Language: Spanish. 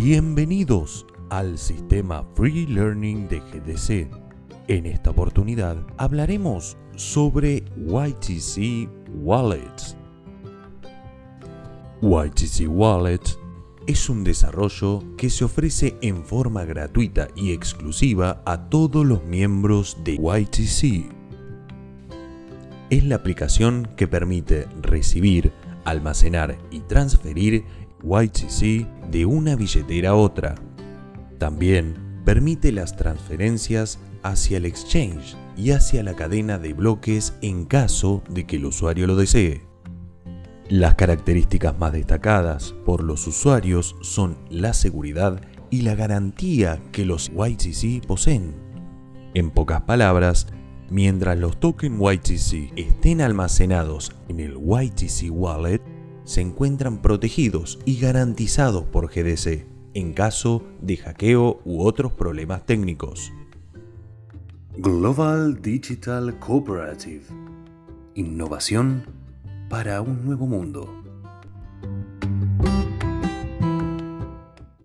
Bienvenidos al sistema Free Learning de GDC. En esta oportunidad hablaremos sobre YTC Wallets. YTC Wallets es un desarrollo que se ofrece en forma gratuita y exclusiva a todos los miembros de YTC. Es la aplicación que permite recibir, almacenar y transferir YTC de una billetera a otra. También permite las transferencias hacia el exchange y hacia la cadena de bloques en caso de que el usuario lo desee. Las características más destacadas por los usuarios son la seguridad y la garantía que los YTC poseen. En pocas palabras, mientras los tokens YTC estén almacenados en el YTC Wallet, se encuentran protegidos y garantizados por GDC en caso de hackeo u otros problemas técnicos. Global Digital Cooperative. Innovación para un nuevo mundo.